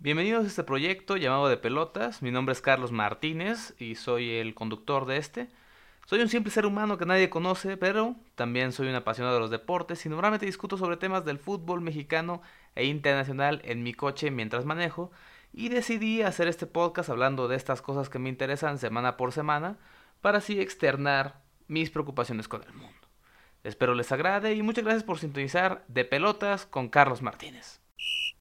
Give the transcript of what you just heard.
Bienvenidos a este proyecto llamado De Pelotas. Mi nombre es Carlos Martínez y soy el conductor de este. Soy un simple ser humano que nadie conoce, pero también soy un apasionado de los deportes y normalmente discuto sobre temas del fútbol mexicano e internacional en mi coche mientras manejo. Y decidí hacer este podcast hablando de estas cosas que me interesan semana por semana para así externar mis preocupaciones con el mundo. Espero les agrade y muchas gracias por sintonizar De Pelotas con Carlos Martínez.